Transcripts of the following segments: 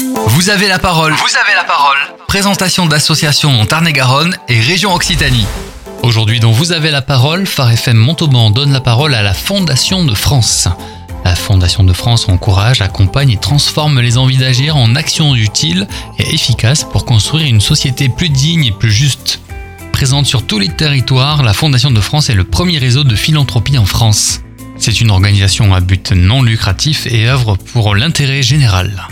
Vous avez la parole. Vous avez la parole. Présentation d'associations en Tarn-et-Garonne et région Occitanie. Aujourd'hui, dont Vous avez la parole, Phare FM Montauban donne la parole à la Fondation de France. La Fondation de France encourage, accompagne et transforme les envies d'agir en actions utiles et efficaces pour construire une société plus digne et plus juste. Présente sur tous les territoires, la Fondation de France est le premier réseau de philanthropie en France. C'est une organisation à but non lucratif et œuvre pour l'intérêt général.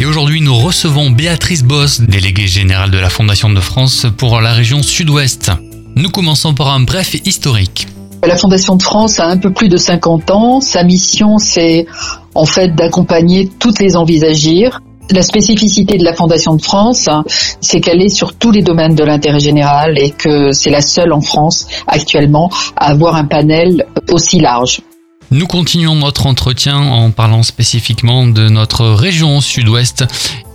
Et aujourd'hui, nous recevons Béatrice Boss, déléguée générale de la Fondation de France pour la région sud-ouest. Nous commençons par un bref historique. La Fondation de France a un peu plus de 50 ans. Sa mission, c'est en fait d'accompagner toutes les envies d'agir. La spécificité de la Fondation de France, c'est qu'elle est sur tous les domaines de l'intérêt général et que c'est la seule en France actuellement à avoir un panel aussi large. Nous continuons notre entretien en parlant spécifiquement de notre région sud-ouest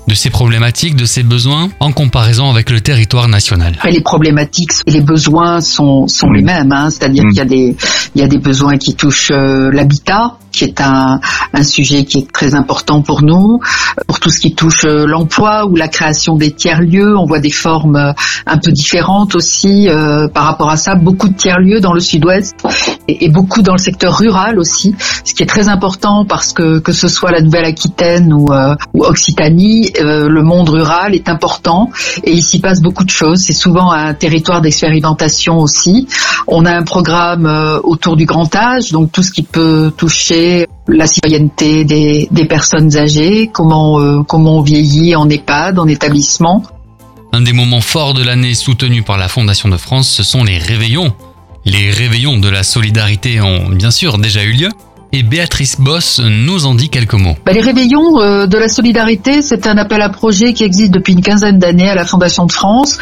de ses problématiques, de ses besoins en comparaison avec le territoire national. Les problématiques et les besoins sont, sont les mêmes, hein. c'est-à-dire mm. qu'il y a des il y a des besoins qui touchent euh, l'habitat, qui est un, un sujet qui est très important pour nous. Pour tout ce qui touche euh, l'emploi ou la création des tiers-lieux, on voit des formes euh, un peu différentes aussi euh, par rapport à ça. Beaucoup de tiers-lieux dans le sud-ouest et, beaucoup dans le secteur rural aussi, ce qui est très important parce que que ce soit la Nouvelle-Aquitaine ou, euh, Occitanie, euh, le monde rural est important et il s'y passe beaucoup de choses. C'est souvent un territoire d'expérimentation aussi. On a un programme autour du grand âge, donc tout ce qui peut toucher la citoyenneté des, des personnes âgées, comment, euh, comment on vieillit en EHPAD, en établissement. Un des moments forts de l'année soutenu par la Fondation de France, ce sont les réveillons. Les réveillons de la solidarité ont bien sûr déjà eu lieu, et Béatrice Boss nous en dit quelques mots. Bah, les réveillons euh, de la solidarité, c'est un appel à projet qui existe depuis une quinzaine d'années à la Fondation de France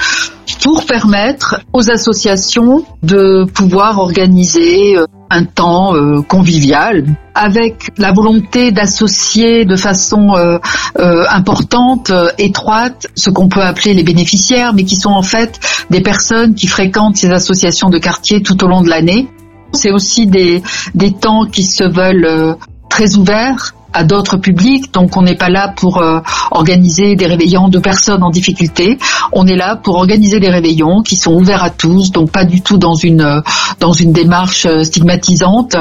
pour permettre aux associations de pouvoir organiser euh, un temps euh, convivial avec la volonté d'associer de façon euh, importante, étroite, ce qu'on peut appeler les bénéficiaires, mais qui sont en fait des personnes qui fréquentent ces associations de quartier tout au long de l'année. C'est aussi des, des temps qui se veulent très ouverts à d'autres publics. Donc on n'est pas là pour euh, organiser des réveillons de personnes en difficulté. On est là pour organiser des réveillons qui sont ouverts à tous, donc pas du tout dans une euh, dans une démarche euh, stigmatisante,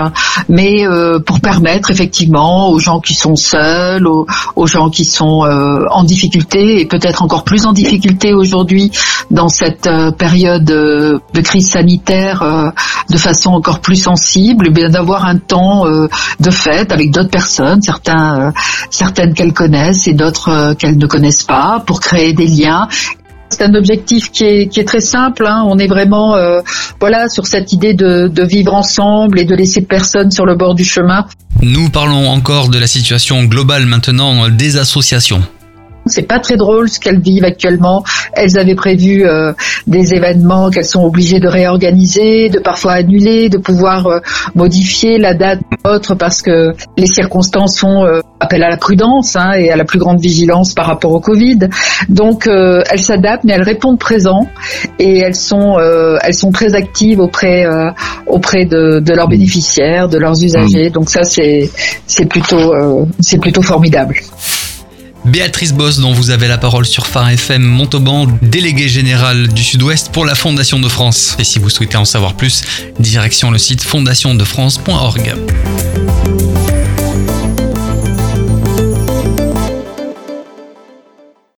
mais pour permettre effectivement aux gens qui sont seuls, aux, gens qui sont en difficulté et peut-être encore plus en difficulté aujourd'hui dans cette période de crise sanitaire de façon encore plus sensible, eh d'avoir un temps de fête avec d'autres personnes, euh, certaines qu'elles connaissent et d'autres euh, qu'elles ne connaissent pas, pour créer des liens c'est un objectif qui est, très simple. Hein. On est vraiment euh, voilà sur cette idée de, de, vivre ensemble et de laisser personne sur le bord du chemin. Nous parlons encore de la situation globale maintenant des associations. C'est pas très drôle ce qu'elles vivent actuellement. Elles avaient prévu euh, des événements qu'elles sont obligées de réorganiser, de parfois annuler, de pouvoir euh, modifier la date autre parce que les circonstances font euh, appel à la prudence hein, et à la plus grande vigilance par rapport au Covid. Donc elles s'adaptent, mais elles répondent présent et elles sont elles sont très actives auprès auprès de, de, leurs bénéficiaires, de leurs usagers. Donc ça c'est c'est plutôt c'est plutôt formidable. Béatrice Boss, dont vous avez la parole sur Phare FM Montauban, déléguée générale du Sud-Ouest pour la Fondation de France. Et si vous souhaitez en savoir plus, direction le site fondationdefrance.org.